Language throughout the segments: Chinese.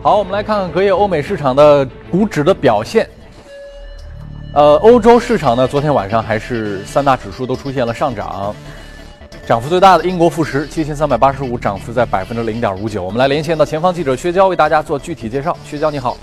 好，我们来看看隔夜欧美市场的股指的表现。呃，欧洲市场呢，昨天晚上还是三大指数都出现了上涨，涨幅最大的英国富时七千三百八十五，涨幅在百分之零点五九。我们来连线到前方记者薛娇，为大家做具体介绍。薛娇，你好。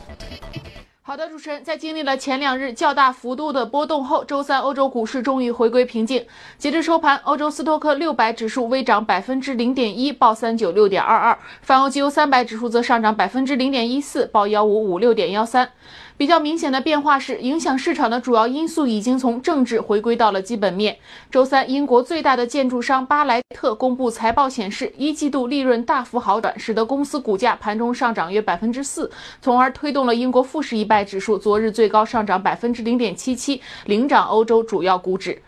好的，主持人，在经历了前两日较大幅度的波动后，周三欧洲股市终于回归平静。截至收盘，欧洲斯托克六百指数微涨百分之零点一，报三九六点二二；泛欧绩优三百指数则上涨百分之零点一四，报幺五五六点幺三。比较明显的变化是，影响市场的主要因素已经从政治回归到了基本面。周三，英国最大的建筑商巴莱特公布财报，显示一季度利润大幅好转，使得公司股价盘中上涨约百分之四，从而推动了英国富时一百指数昨日最高上涨百分之零点七七，领涨欧洲主要股指。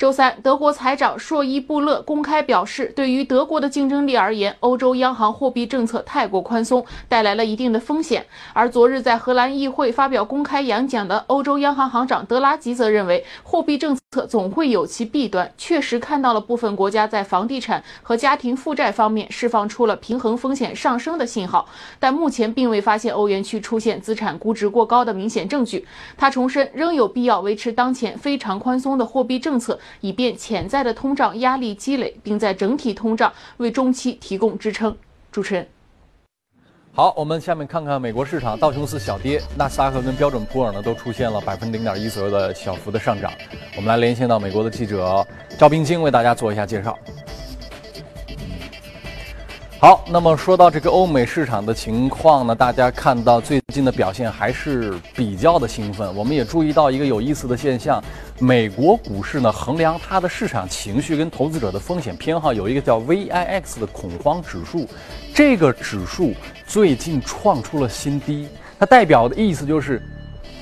周三，德国财长朔伊布勒公开表示，对于德国的竞争力而言，欧洲央行货币政策太过宽松，带来了一定的风险。而昨日在荷兰议会发表公开演讲的欧洲央行行长德拉吉则认为，货币政策总会有其弊端，确实看到了部分国家在房地产和家庭负债方面释放出了平衡风险上升的信号，但目前并未发现欧元区出现资产估值过高的明显证据。他重申，仍有必要维持当前非常宽松的货币政策。以便潜在的通胀压力积累，并在整体通胀为中期提供支撑。主持人，好，我们下面看看美国市场，道琼斯小跌，纳斯达克跟标准普尔呢都出现了百分之零点一左右的小幅的上涨。我们来连线到美国的记者赵冰晶，为大家做一下介绍。好，那么说到这个欧美市场的情况呢，大家看到最近的表现还是比较的兴奋。我们也注意到一个有意思的现象，美国股市呢衡量它的市场情绪跟投资者的风险偏好，有一个叫 VIX 的恐慌指数，这个指数最近创出了新低。它代表的意思就是，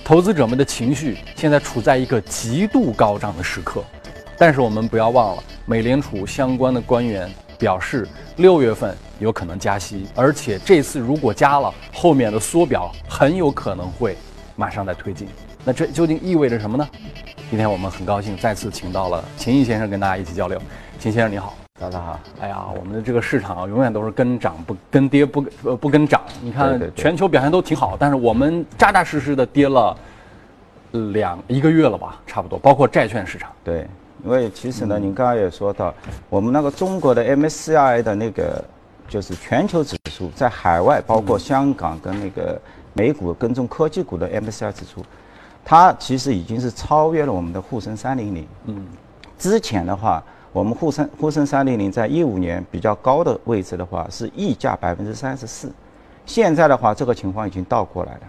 投资者们的情绪现在处在一个极度高涨的时刻。但是我们不要忘了，美联储相关的官员。表示六月份有可能加息，而且这次如果加了，后面的缩表很有可能会马上在推进。那这究竟意味着什么呢？今天我们很高兴再次请到了秦毅先生跟大家一起交流。秦先生你好，大家好。哎呀，我们的这个市场永远都是跟涨不跟跌不呃不跟涨。你看全球表现都挺好，但是我们扎扎实实的跌了两一个月了吧，差不多，包括债券市场。对。因为其实呢，您刚刚也说到，我们那个中国的 MSCI 的那个就是全球指数，在海外包括香港跟那个美股跟踪科技股的 MSCI 指数，它其实已经是超越了我们的沪深三零零。嗯。之前的话，我们沪深沪深三零零在一五年比较高的位置的话是溢价百分之三十四，现在的话这个情况已经倒过来了，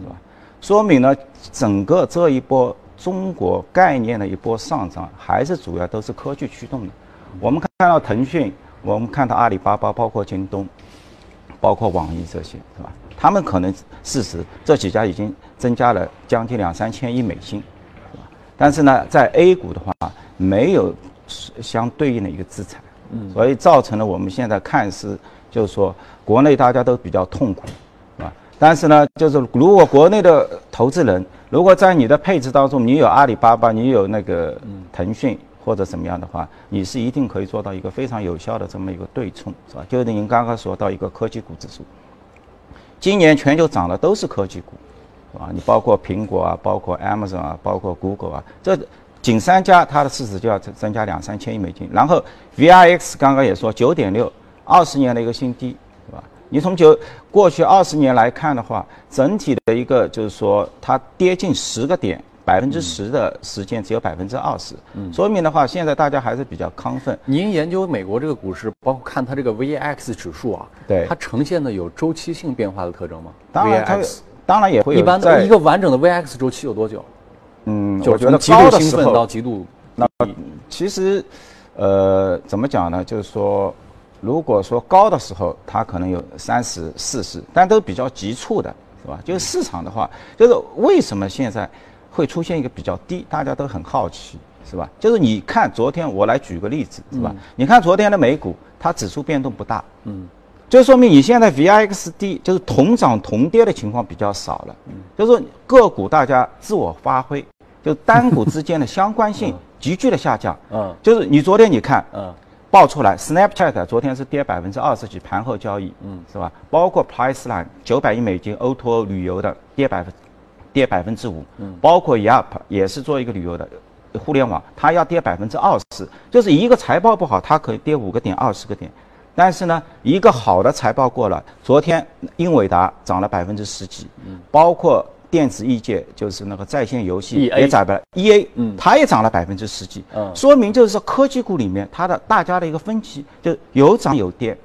是吧？说明呢，整个这一波。中国概念的一波上涨，还是主要都是科技驱动的。我们看到腾讯，我们看到阿里巴巴，包括京东，包括网易这些，是吧？他们可能事实这几家已经增加了将近两三千亿美金，是吧？但是呢，在 A 股的话，没有相对应的一个资产，嗯，所以造成了我们现在看似就是说国内大家都比较痛苦？但是呢，就是如果国内的投资人，如果在你的配置当中，你有阿里巴巴，你有那个腾讯或者怎么样的话，你是一定可以做到一个非常有效的这么一个对冲，是吧？就是您刚刚说到一个科技股指数，今年全球涨的都是科技股，是吧？你包括苹果啊，包括 Amazon 啊，包括 Google 啊，这仅三家它的市值就要增增加两三千亿美金。然后 VIX 刚刚也说九点六，二十年的一个新低。你从九过去二十年来看的话，整体的一个就是说，它跌近十个点，百分之十的时间只有百分之二十，说明的话，现在大家还是比较亢奋。您研究美国这个股市，包括看它这个 VIX 指数啊，对它呈现的有周期性变化的特征吗？当然它当然也会有。一般的一个完整的 VIX 周期有多久？嗯，我觉得极度兴奋到极度。那其实，呃，怎么讲呢？就是说。如果说高的时候，它可能有三十、四十，但都比较急促的，是吧？就是市场的话，就是为什么现在会出现一个比较低，大家都很好奇，是吧？就是你看昨天，我来举个例子，是吧？你看昨天的美股，它指数变动不大，嗯，就说明你现在 VIX 低，就是同涨同跌的情况比较少了，嗯，就是说个股大家自我发挥，就单股之间的相关性急剧的下降，嗯，就是你昨天你看，嗯。爆出来，Snapchat 昨天是跌百分之二十几，盘后交易，嗯，是吧？包括 Priceline 九百亿美金 O2O 旅游的跌百分跌百分之五，嗯，包括 Yelp 也是做一个旅游的互联网，它要跌百分之二十，就是一个财报不好，它可以跌五个点、二十个点。但是呢，一个好的财报过了，昨天英伟达涨了百分之十几，嗯包括电子业界，就是那个在线游戏也涨了，E A，嗯，它也涨了百分之十几，嗯，说明就是说科技股里面它的大家的一个分歧就有涨有跌，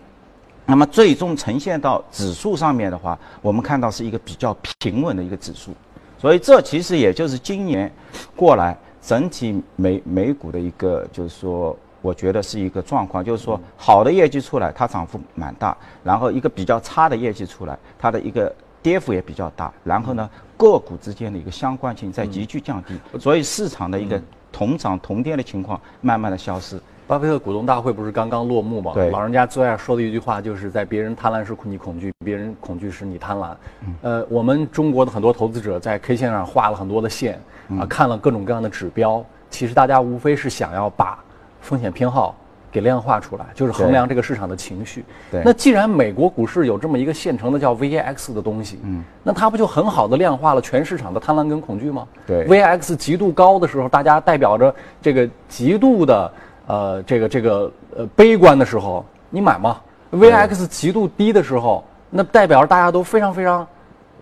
那么最终呈现到指数上面的话，我们看到是一个比较平稳的一个指数，所以这其实也就是今年过来整体美美股的一个就是说。我觉得是一个状况，就是说好的业绩出来，它涨幅蛮大；然后一个比较差的业绩出来，它的一个跌幅也比较大。然后呢，个股之间的一个相关性在急剧降低，所以市场的一个同涨同跌的情况慢慢的消失。巴菲特股东大会不是刚刚落幕吗？对，老人家最爱说的一句话就是在别人贪婪时你恐惧，别人恐惧时你贪婪。呃，我们中国的很多投资者在 K 线上画了很多的线，啊，看了各种各样的指标，其实大家无非是想要把。风险偏好给量化出来，就是衡量这个市场的情绪。对，那既然美国股市有这么一个现成的叫 VIX 的东西，嗯，那它不就很好的量化了全市场的贪婪跟恐惧吗？对，VIX 极度高的时候，大家代表着这个极度的呃这个这个呃悲观的时候，你买吗？VIX 极度低的时候，那代表着大家都非常非常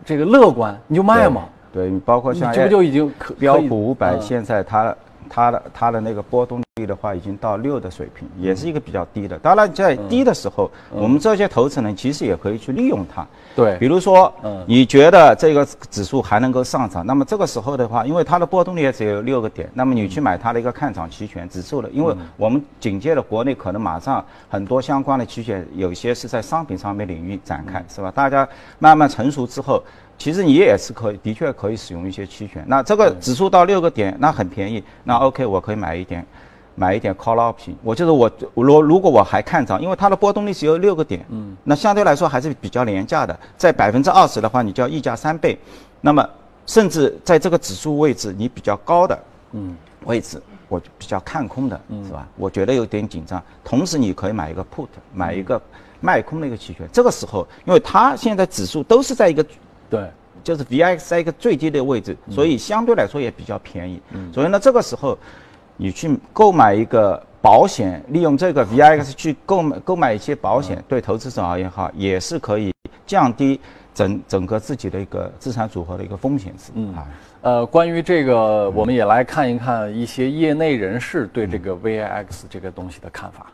这个乐观，你就卖吗？对你，包括像这不就已经标普五百现在它。它的它的那个波动率的话，已经到六的水平，也是一个比较低的。当然，在低的时候，我们这些投资人其实也可以去利用它。对，比如说，你觉得这个指数还能够上涨，那么这个时候的话，因为它的波动率也只有六个点，那么你去买它的一个看涨期权指数的，因为我们紧接着国内可能马上很多相关的期权，有些是在商品上面领域展开，是吧？大家慢慢成熟之后。其实你也是可以，的确可以使用一些期权。那这个指数到六个点，那很便宜。那 OK，我可以买一点，买一点 call option。我就是我，如如果我还看涨，因为它的波动率只有六个点，嗯，那相对来说还是比较廉价的。在百分之二十的话，你就要溢价三倍。那么，甚至在这个指数位置你比较高的，嗯，位置我比较看空的，是吧？我觉得有点紧张。同时，你可以买一个 put，买一个卖空的一个期权。这个时候，因为它现在指数都是在一个。对，就是 VIX 在一个最低的位置，所以相对来说也比较便宜。嗯。所以呢，这个时候你去购买一个保险，利用这个 VIX 去购买购买一些保险，对投资者而言哈，也是可以降低整整个自己的一个资产组合的一个风险值。嗯。啊，呃，关于这个，我们也来看一看一些业内人士对这个 VIX 这个东西的看法。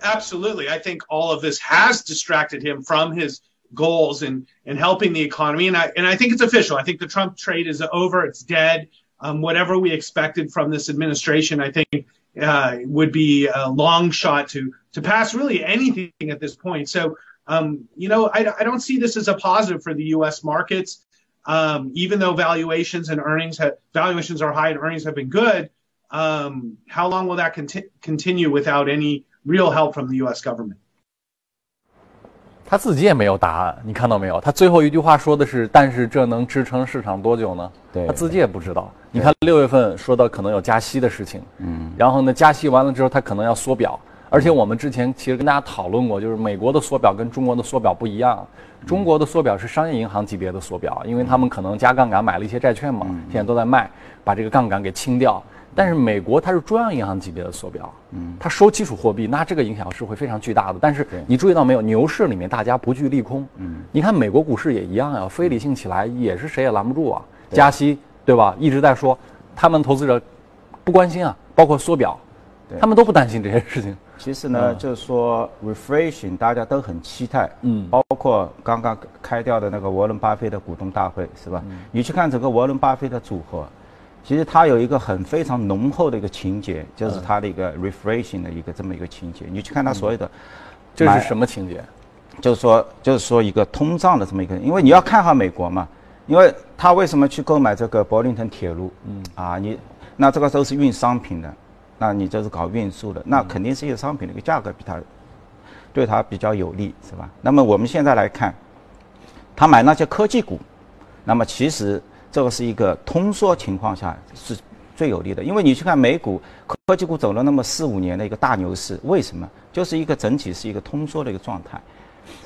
Absolutely, I think all of this has distracted him from his goals and and helping the economy. And I and I think it's official. I think the Trump trade is over. It's dead. Um, whatever we expected from this administration, I think uh, would be a long shot to to pass really anything at this point. So um, you know, I, I don't see this as a positive for the U.S. markets. Um, even though valuations and earnings have, valuations are high and earnings have been good, um, how long will that conti- continue without any real help from the U.S. government? 他自己也没有答案，你看到没有？他最后一句话说的是：“但是这能支撑市场多久呢？”对，他自己也不知道。你看六月份说到可能有加息的事情，嗯，然后呢，加息完了之后，他可能要缩表。而且我们之前其实跟大家讨论过，就是美国的缩表跟中国的缩表不一样。中国的缩表是商业银行级别的缩表，因为他们可能加杠杆买了一些债券嘛，现在都在卖，把这个杠杆给清掉。但是美国它是中央银行级别的缩表，嗯，它收基础货币，那这个影响是会非常巨大的。但是你注意到没有，牛市里面大家不惧利空，嗯，你看美国股市也一样呀，非理性起来也是谁也拦不住啊。加息对吧？一直在说，他们投资者不关心啊，包括缩表，他们都不担心这些事情。其实呢，就是说 refreshing 大家都很期待，嗯，包括刚刚开掉的那个沃伦巴菲特股东大会是吧？你去看整个沃伦巴菲特组合。其实它有一个很非常浓厚的一个情节，就是它的一个 refreshing 的一个这么一个情节。你去看它所有的，这是什么情节？就是说，就是说一个通胀的这么一个，因为你要看好美国嘛，因为他为什么去购买这个柏林腾铁路？嗯，啊，你那这个都是运商品的，那你这是搞运输的，那肯定是一个商品的一个价格比它对它比较有利，是吧？那么我们现在来看，他买那些科技股，那么其实。这个是一个通缩情况下是最有利的。因为你去看美股科技股走了那么四五年的一个大牛市，为什么？就是一个整体是一个通缩的一个状态，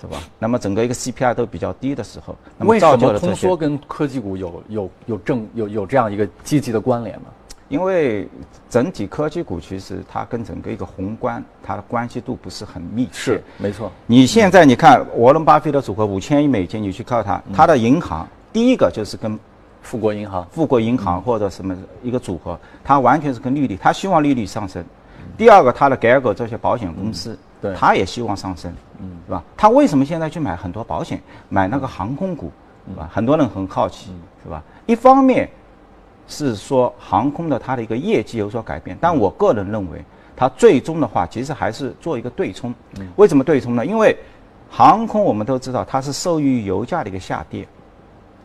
是吧？那么整个一个 CPI 都比较低的时候，那么造就了通缩跟科技股有有有正有有这样一个积极的关联呢？因为整体科技股其实它跟整个一个宏观它的关系度不是很密切。没错，你现在你看沃伦巴菲特组合五千亿美金，你去靠它，它的银行第一个就是跟富国银行富国银行或者什么一个组合，它完全是跟利率，它希望利率上升。第二个，它的改革这些保险公司，对它也希望上升，嗯，是吧？它为什么现在去买很多保险，买那个航空股，是吧？很多人很好奇，是吧？一方面是说航空的它的一个业绩有所改变，但我个人认为，它最终的话其实还是做一个对冲。为什么对冲呢？因为航空我们都知道它是受益于油价的一个下跌，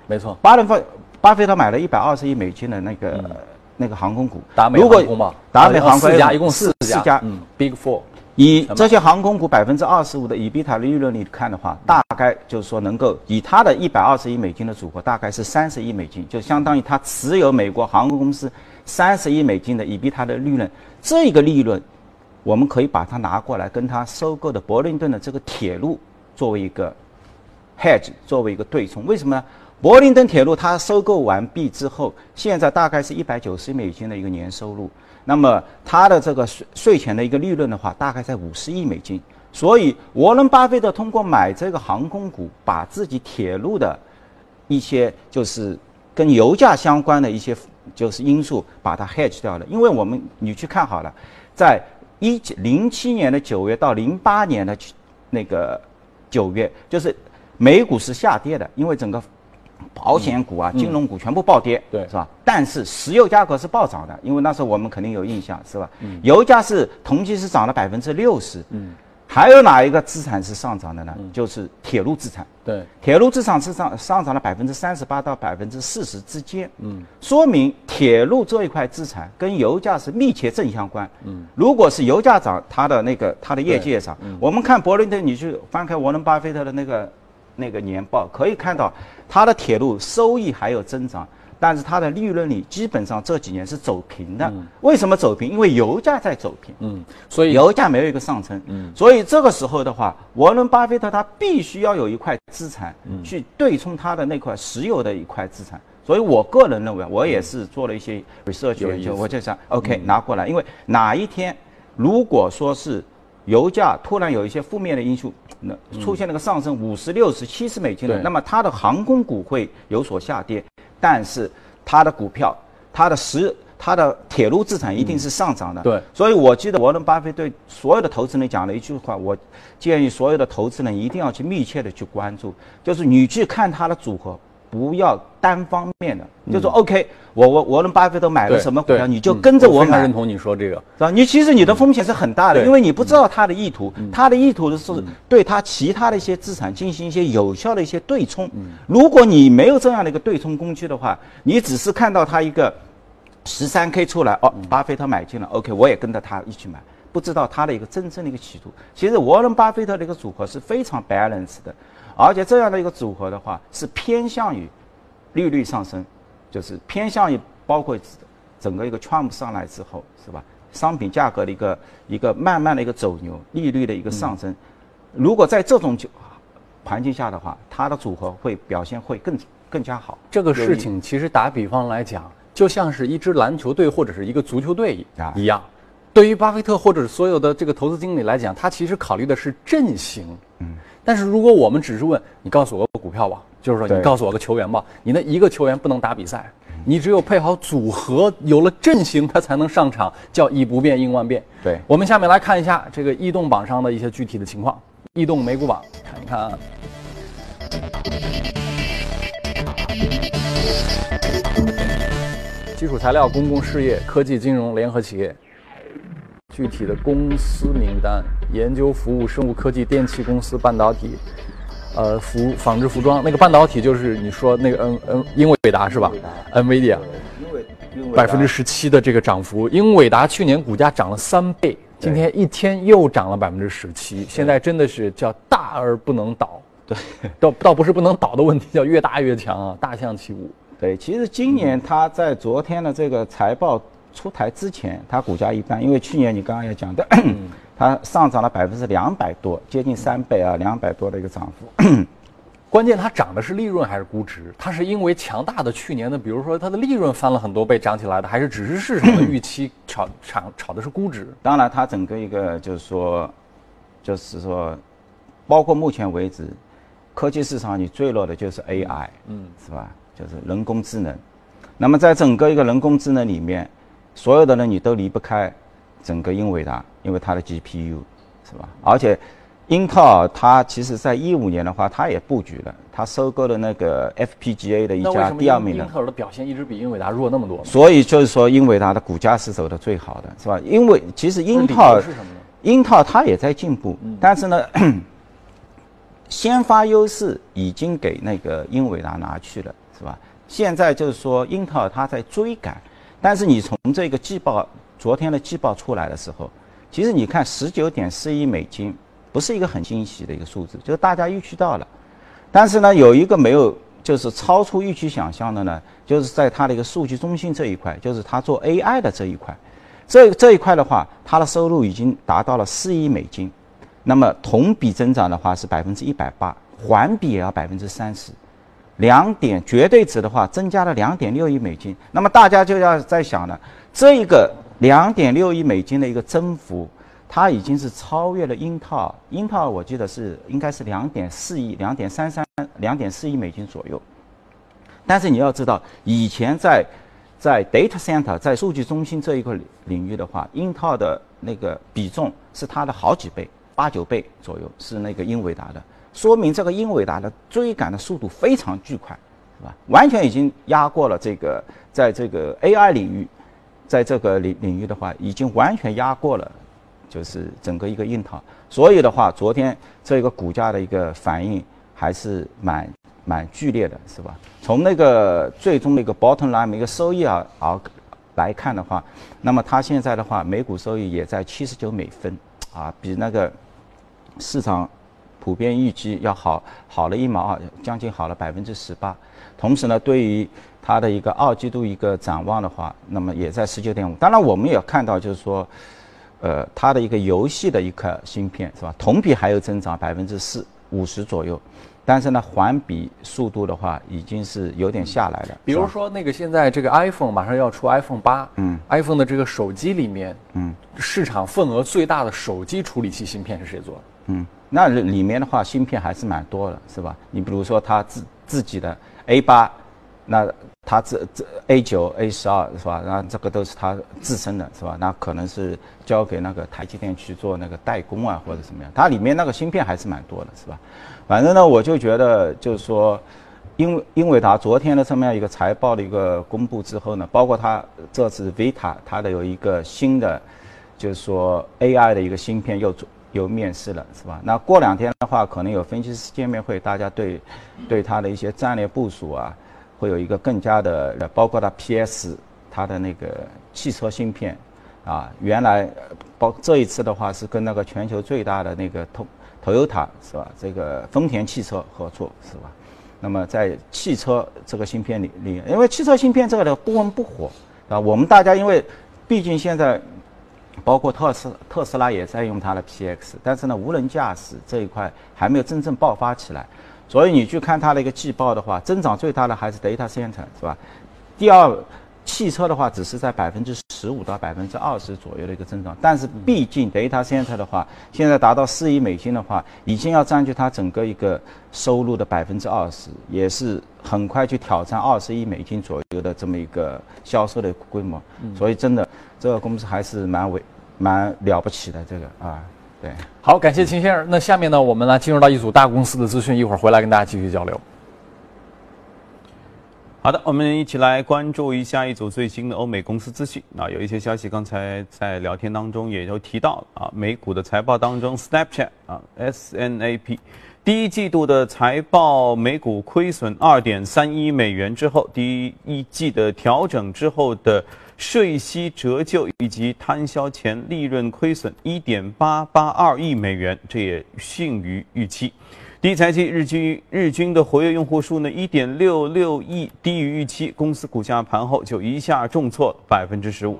没错，巴伦菲巴菲特买了一百二十亿美金的那个、那个航空股，达美如果航空嘛，达美航空四家，一共四四家，嗯，Big Four，以这些航空股百分之二十五的以比塔利润率看的话，大概就是说能够以它的一百二十亿美金的组合，大概是三十亿美金，就相当于它持有美国航空公司三十亿美金的以比塔的利润。这个利润，我们可以把它拿过来跟它收购的伯林顿的这个铁路作为一个 hedge，作为一个对冲。为什么呢？柏林登铁路它收购完毕之后，现在大概是一百九十亿美金的一个年收入。那么它的这个税税前的一个利润的话，大概在五十亿美金。所以沃伦巴菲特通过买这个航空股，把自己铁路的一些就是跟油价相关的一些就是因素把它 hedge 掉了。因为我们你去看好了，在一零七年的九月到零八年的那个九月，就是美股是下跌的，因为整个保险股啊、金融股全部暴跌，对。是吧？但是石油价格是暴涨的，因为那时候我们肯定有印象，是吧？油价是同期是涨了百分之六十，嗯，还有哪一个资产是上涨的呢？就是铁路资产，对，铁路资产是上上涨了百分之三十八到百分之四十之间，嗯，说明铁路这一块资产跟油价是密切正相关，嗯，如果是油价涨，它的那个它的业绩也涨。我们看伯伦特，你去翻开沃伦巴菲特的那个那个年报，可以看到它的铁路收益还有增长。但是它的利润率基本上这几年是走平的，为什么走平？因为油价在走平，嗯，所以油价没有一个上升，嗯，所以这个时候的话，沃伦巴菲特他必须要有一块资产去对冲他的那块石油的一块资产。所以我个人认为，我也是做了一些 research 研究，我就想，OK 拿过来，因为哪一天如果说是油价突然有一些负面的因素，那出现了个上升五十六十七十美金了，那么它的航空股会有所下跌，但是它的股票、它的石、它的铁路资产一定是上涨的。对所以我记得沃伦巴菲特对所有的投资人讲了一句话，我建议所有的投资人一定要去密切的去关注，就是你去看它的组合。不要单方面的，就说 OK，我我我伦巴菲特买了什么股票，你就嗯跟着我买。认，同你说这个，是吧？你其实你的风险是很大的，对。因为你不知道他的意图，他的意图是对他其他的一些资产进行一些有效的一些对冲。如果你没有这样的一个对冲工具的话，你只是看到他一个十三 K 出来，哦，巴菲特买进了，OK，我也跟着他一起买，不知道他的一个真正的一个企图。其实沃伦巴菲特的一个组合是非常 balance 的，而且这样的一个组合的话是偏向于利率上升，就是偏向于包括整个一个 Trump 上来之后，是吧？商品价格的一个一个慢慢的一个走牛，利率的一个上升。如果在这种就环境下的话，它的组合会表现会更更加好。这个事情其实打比方来讲，就像是一支篮球队或者是一个足球队一啊一样。对于巴菲特或者所有的这个投资经理来讲，他其实考虑的是阵型。嗯。但是如果我们只是问你告诉我个股票吧，就是说你告诉我个球员吧，你那一个球员不能打比赛，你只有配好组合，有了阵型，他才能上场，叫以不变应万变。对我们下面来看一下这个异动榜上的一些具体的情况。异动美股榜看一看啊。基础材料、公共事业、科技、金融、联合企业。具体的公司名单：研究服务、生物科技、电气公司、半导体，呃，服纺织服装。那个半导体就是你说那个嗯嗯英伟达是吧？NVIDIA 因为因为百分之十七的这个涨幅，英伟达去年股价涨了三倍，今天一天又涨了百分之十七，现在真的是叫大而不能倒。对，倒倒不是不能倒的问题，叫越大越强啊，大象起舞。对，其实今年它在昨天的这个财报出台之前，它股价一般，因为去年你刚刚也讲的，它上涨了百分之两百多，接近三倍啊，两百多的一个涨幅。关键它涨的是利润还是估值？它是因为强大的去年的，比如说它的利润翻了很多倍涨起来的，还是只是市场的预期 炒炒炒的是估值？当然，它整个一个就是说，就是说，包括目前为止，科技市场你最弱的就是 AI，嗯，是吧？就是人工智能。那么在整个一个人工智能里面，所有的呢你都离不开整个英伟达，因为它的 GPU，是吧？而且。英特尔它其实在一五年的话，它也布局了，它收购了那个 FPGA 的一家第二名的。英特尔的表现一直比英伟达弱那么多。所以就是说，英伟达的股价是走的最好的，是吧？因为其实英特尔，英特尔它也在进步，但是呢，先发优势已经给那个英伟达拿去了，是吧？现在就是说，英特尔它在追赶，但是你从这个季报，昨天的季报出来的时候，其实你看十九点四亿美金。不是一个很惊喜的一个数字，就是大家预期到了，但是呢，有一个没有，就是超出预期想象的呢，就是在它的一个数据中心这一块，就是它做 AI 的这一块，这这一块的话，它的收入已经达到了四亿美金，那么同比增长的话是百分之一百八，环比也要百分之三十，两点绝对值的话增加了两点六亿美金，那么大家就要在想了，这一个两点六亿美金的一个增幅。它已经是超越了英特尔，英特尔我记得是应该是两点四亿、两点三三、两点四亿美金左右。但是你要知道，以前在在 data center 在数据中心这一个领域的话，英特尔的那个比重是它的好几倍，八九倍左右是那个英伟达的，说明这个英伟达的追赶的速度非常巨快，是吧？完全已经压过了这个在这个 AI 领域，在这个领领域的话，已经完全压过了。就是整个一个硬套，所以的话，昨天这个股价的一个反应还是蛮蛮剧烈的，是吧？从那个最终的一个 bottom line 一个收益啊而来看的话，那么它现在的话，每股收益也在七十九美分，啊，比那个市场普遍预计要好好了一毛二，将近好了百分之十八。同时呢，对于它的一个二季度一个展望的话，那么也在十九点五。当然，我们也看到就是说。呃，它的一个游戏的一颗芯片是吧？同比还有增长百分之四五十左右，但是呢，环比速度的话已经是有点下来了。比如说那个现在这个 iPhone 马上要出 iPhone 八，嗯，iPhone 的这个手机里面，嗯，市场份额最大的手机处理器芯片是谁做的？嗯，那里面的话芯片还是蛮多的，是吧？你比如说它自自己的 A 八。那它这这 A 九 A 十二是吧？那这个都是它自身的是吧？那可能是交给那个台积电去做那个代工啊，或者怎么样？它里面那个芯片还是蛮多的，是吧？反正呢，我就觉得就是说，英英伟达昨天的这么样一个财报的一个公布之后呢，包括它这次 Vita 它的有一个新的，就是说 AI 的一个芯片又做又面试了，是吧？那过两天的话，可能有分析师见面会，大家对对它的一些战略部署啊。会有一个更加的，包括它 PS 它的那个汽车芯片，啊，原来包这一次的话是跟那个全球最大的那个 T Toyota 是吧？这个丰田汽车合作是吧？那么在汽车这个芯片里里，因为汽车芯片这个的不温不火啊，我们大家因为毕竟现在包括特斯特斯拉也在用它的 PX，但是呢，无人驾驶这一块还没有真正爆发起来。所以你去看它的一个季报的话，增长最大的还是 data center 是吧？第二，汽车的话只是在百分之十五到百分之二十左右的一个增长，但是毕竟 data center 的话，现在达到四亿美金的话，已经要占据它整个一个收入的百分之二十，也是很快去挑战二十亿美金左右的这么一个销售的规模。所以真的，这个公司还是蛮伟、蛮了不起的这个啊。对，好，感谢秦先生。那下面呢，我们来进入到一组大公司的资讯，一会儿回来跟大家继续交流。好的，我们一起来关注一下一组最新的欧美公司资讯。啊，有一些消息刚才在聊天当中也都提到啊，美股的财报当中，Snapchat 啊，S N A P，第一季度的财报美股亏损二点三一美元之后，第一季的调整之后的。税息折旧以及摊销前利润亏损一点八八二亿美元，这也逊于预期。第一财季日均日均的活跃用户数呢一点六六亿，低于预期。公司股价盘后就一下重挫百分之十五。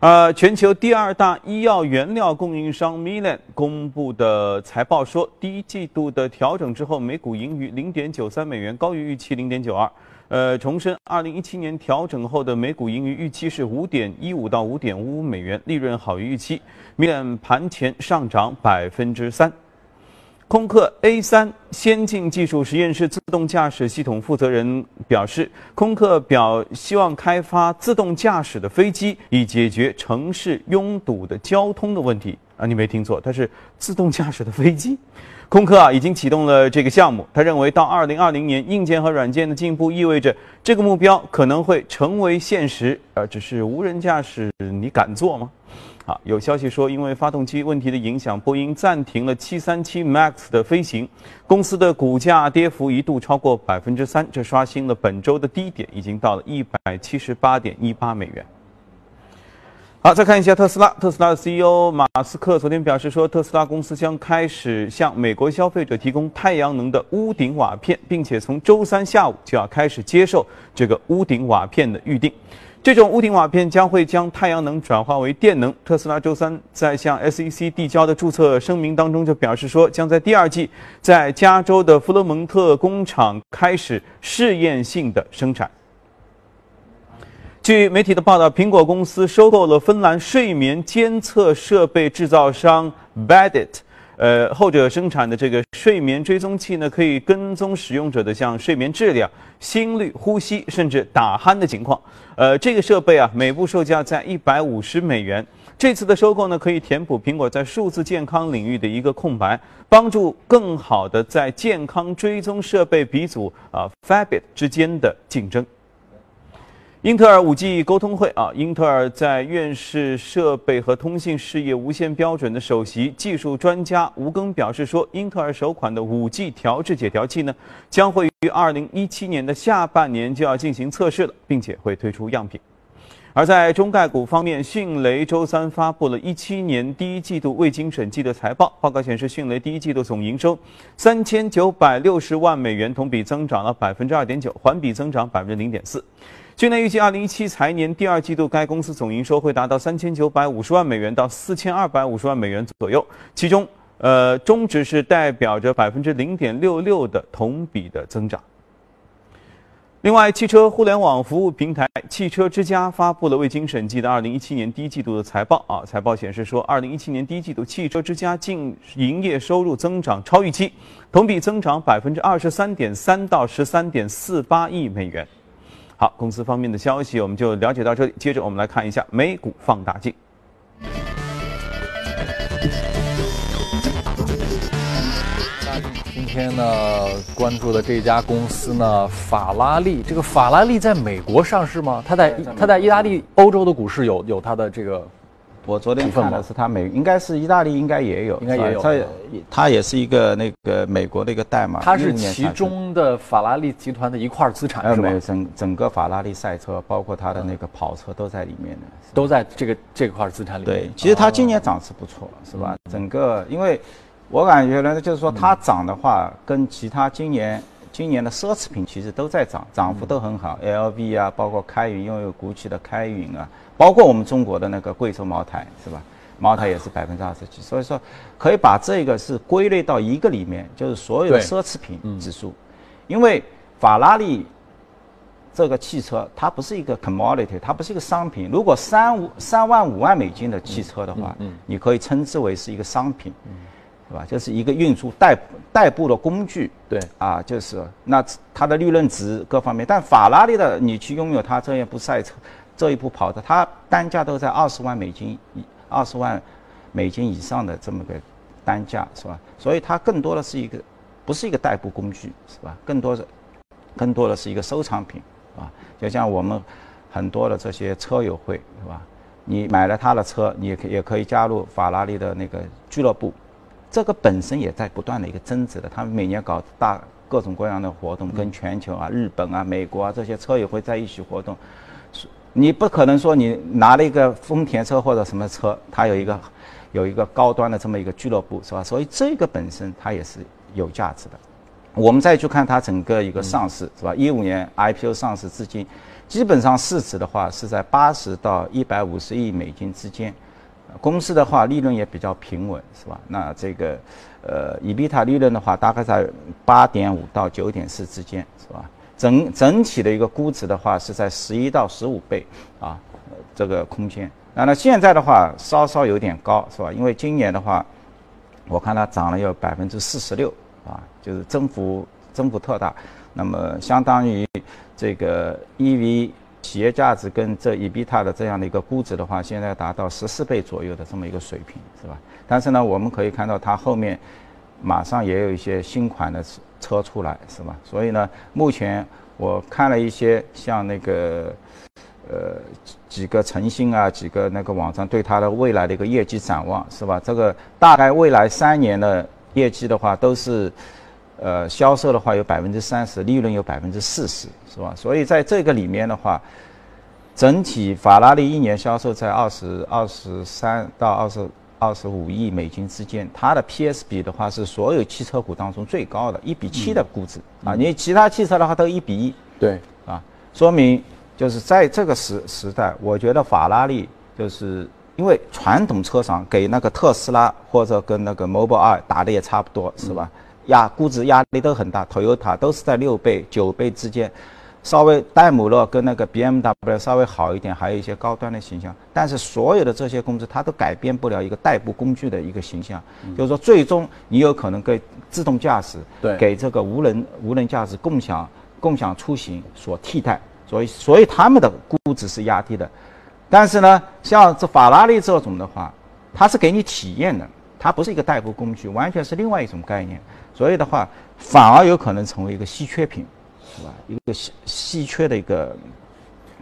呃，全球第二大医药原料供应商 Milan 公布的财报说，第一季度的调整之后，每股盈余零点九三美元，高于预期零点九二。呃，重申，二零一七年调整后的每股盈余预期是五点一五到五点五五美元，利润好于预期。Milan 盘前上涨百分之三。空客 A 三先进技术实验室自动驾驶系统负责人表示，空客表希望开发自动驾驶的飞机，以解决城市拥堵的交通的问题。啊，你没听错，它是自动驾驶的飞机。空客啊已经启动了这个项目。他认为，到二零二零年，硬件和软件的进步意味着这个目标可能会成为现实。呃，只是无人驾驶，你敢做吗？啊，有消息说，因为发动机问题的影响，波音暂停了737 MAX 的飞行，公司的股价跌幅一度超过百分之三，这刷新了本周的低点，已经到了一百七十八点一八美元。好，再看一下特斯拉，特斯拉的 CEO 马斯克昨天表示说，特斯拉公司将开始向美国消费者提供太阳能的屋顶瓦片，并且从周三下午就要开始接受这个屋顶瓦片的预定。这种屋顶瓦片将会将太阳能转化为电能。特斯拉周三在向 SEC 递交的注册声明当中就表示说，将在第二季在加州的弗罗蒙特工厂开始试验性的生产。据媒体的报道，苹果公司收购了芬兰睡眠监测设备制造商 Bedit。呃，后者生产的这个睡眠追踪器呢，可以跟踪使用者的像睡眠质量、心率、呼吸，甚至打鼾的情况。呃，这个设备啊，每部售价在一百五十美元。这次的收购呢，可以填补苹果在数字健康领域的一个空白，帮助更好的在健康追踪设备鼻祖啊 Fabit 之间的竞争。英特尔 5G 沟通会啊，英特尔在院士设备和通信事业无线标准的首席技术专家吴庚表示说，英特尔首款的 5G 调制解调器呢，将会于2017年的下半年就要进行测试了，并且会推出样品。而在中概股方面，迅雷周三发布了一七年第一季度未经审计的财报，报告显示，迅雷第一季度总营收三千九百六十万美元，同比增长了百分之二点九，环比增长百分之零点四。去年预计，二零一七财年第二季度该公司总营收会达到三千九百五十万美元到四千二百五十万美元左右，其中，呃，中值是代表着百分之零点六六的同比的增长。另外，汽车互联网服务平台汽车之家发布了未经审计的二零一七年第一季度的财报啊，财报显示说，二零一七年第一季度汽车之家净营业收入增长超预期，同比增长百分之二十三点三到十三点四八亿美元。好，公司方面的消息我们就了解到这里。接着我们来看一下美股放大镜。今天呢，关注的这家公司呢，法拉利。这个法拉利在美国上市吗？它在它在意大利、欧洲的股市有有它的这个。我昨天看的是它美，应该是意大利应该也有，应该也有。它它也是一个那个美国的一个代码。它是其中的法拉利集团的一块资产，是吧？整整个法拉利赛车，包括它的那个跑车都在里面的，都在这个这块资产里面。对，其实它今年涨势不错，是吧？整个，因为我感觉呢，就是说它涨的话，跟其他今年今年的奢侈品其实都在涨，涨幅都很好。LV 啊，包括开云拥有 GUCCI 的开云啊。包括我们中国的那个贵州茅台是吧？茅台也是百分之二十几，所以说可以把这个是归类到一个里面，就是所有的奢侈品指数。因为法拉利这个汽车它不是一个 commodity，它不是一个商品。如果三五三万五万美金的汽车的话，你可以称之为是一个商品，是吧？就是一个运输代代步的工具。对啊，就是那它的利润值各方面，但法拉利的你去拥有它这一部赛车。这一部跑的，它单价都在二十万美金以二十万美金以上的这么个单价是吧？所以它更多的是一个不是一个代步工具是吧？更多的更多的是一个收藏品啊！就像我们很多的这些车友会是吧？你买了他的车，你也可也可以加入法拉利的那个俱乐部，这个本身也在不断的一个增值的。他们每年搞大各种各样的活动，跟全球啊、日本啊、美国啊这些车友会在一起活动。你不可能说你拿了一个丰田车或者什么车，它有一个 有一个高端的这么一个俱乐部，是吧？所以这个本身它也是有价值的。我们再去看它整个一个上市是吧？一五年 IPO 上市至今，基本上市值的话是在八十到一百五十亿美金之间。公司的话利润也比较平稳是吧？那这个呃，EBIT 利润的话大概在八点五到九点四之间是吧？整整体的一个估值的话是在十一到十五倍啊，这个空间。那那现在的话稍稍有点高是吧？因为今年的话，我看它涨了有百分之四十六啊，就是增幅增幅特大。那么相当于这个 EV 企业价值跟这 EBITA 的这样的一个估值的话，现在达到十四倍左右的这么一个水平是吧？但是呢，我们可以看到它后面马上也有一些新款的车出来是吧？所以呢，目前我看了一些像那个。呃，几个诚信啊，几个那个网站对它的未来的一个业绩展望是吧？这个大概未来三年的业绩的话，都是，呃，销售的话有百分之三十，利润有百分之四十，是吧？所以在这个里面的话，整体法拉利一年销售在二十二十三到二十二十五亿美金之间，它的 PS 比的话是所有汽车股当中最高的，一比七的估值啊，你其他汽车的话都一比一，对，啊，说明。就是在这个时时代，我觉得法拉利就是因为传统车厂给那个特斯拉或者跟那个 Mobileye 打的也差不多，是吧？压估值压力都很大，Toyota 都是在六倍、九倍之间，稍微戴姆勒跟那个 BMW 稍微好一点，还有一些高端的形象。但是所有的这些公司，它都改变不了一个代步工具的一个形象。就是说，最终你有可能给自动驾驶、对给这个无人无人驾驶、共享共享出行所替代。所以，所以他们的估值是压低的，但是呢，像这法拉利这种的话，它是给你体验的，它不是一个代步工具，完全是另外一种概念。所以的话，反而有可能成为一个稀缺品，是吧？一个稀稀缺的一个，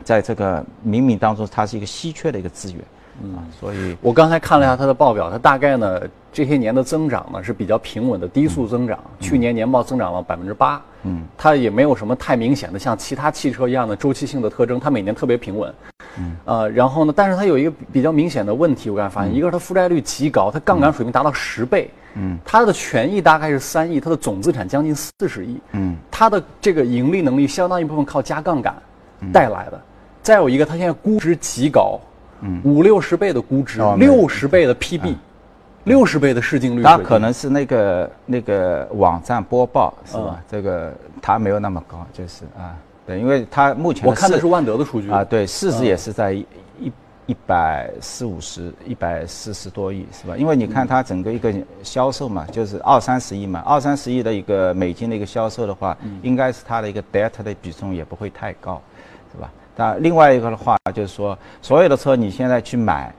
在这个冥冥当中，它是一个稀缺的一个资源。嗯，所以我刚才看了一下它的报表，它大概呢这些年的增长呢是比较平稳的低速增长，去年年报增长了百分之八。嗯，它也没有什么太明显的像其他汽车一样的周期性的特征，它每年特别平稳。嗯，呃，然后呢，但是它有一个比较明显的问题，我刚才发现，一个是它负债率极高，它杠杆水平达到十倍。嗯，它的权益大概是三亿，它的总资产将近四十亿。嗯，它的这个盈利能力相当一部分靠加杠杆带来的。再有一个，它现在估值极高，嗯，五六十倍的估值，六十倍的 PB。六十倍的市净率，它可能是那个那个网站播报是吧？这个它没有那么高，就是啊，对，因为它目前我看的是万德的数据啊，对，市值也是在一一百四五十一百四十多亿是吧？因为你看它整个一个销售嘛，就是二三十亿嘛，二三十亿的一个美金的一个销售的话，应该是它的一个 debt 的比重也不会太高，是吧？那另外一个的话就是说，所有的车你现在去买。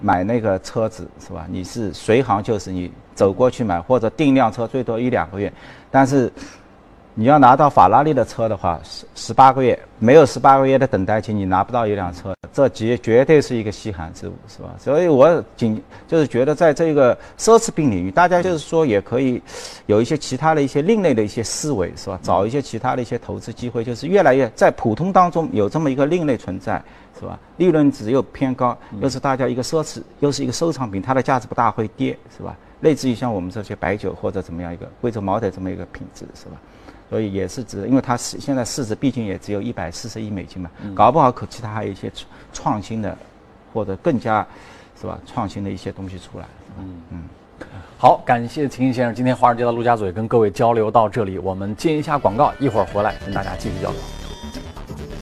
买那个车子是吧？你是随行就是你走过去买，或者订辆车最多一两个月，但是你要拿到法拉利的车的话，十十八个月没有十八个月的等待期，你拿不到一辆车，这绝绝对是一个稀罕之物，是吧？所以我仅就是觉得在这个奢侈品领域，大家就是说也可以有一些其他的一些另类的一些思维，是吧？找一些其他的一些投资机会，就是越来越在普通当中有这么一个另类存在。是吧？利润值又偏高，又是大家一个奢侈，又是一个收藏品，它的价值不大会跌，是吧？类似于像我们这些白酒或者怎么样一个贵州茅台这么一个品质，是吧？所以也是值，因为它是现在市值毕竟也只有一百四十亿美金嘛，搞不好可其他还有一些创新的，或者更加，是吧？创新的一些东西出来。嗯嗯。好，感谢秦毅先生，今天华尔街的陆家嘴跟各位交流到这里，我们接一下广告，一会儿回来跟大家继续交流。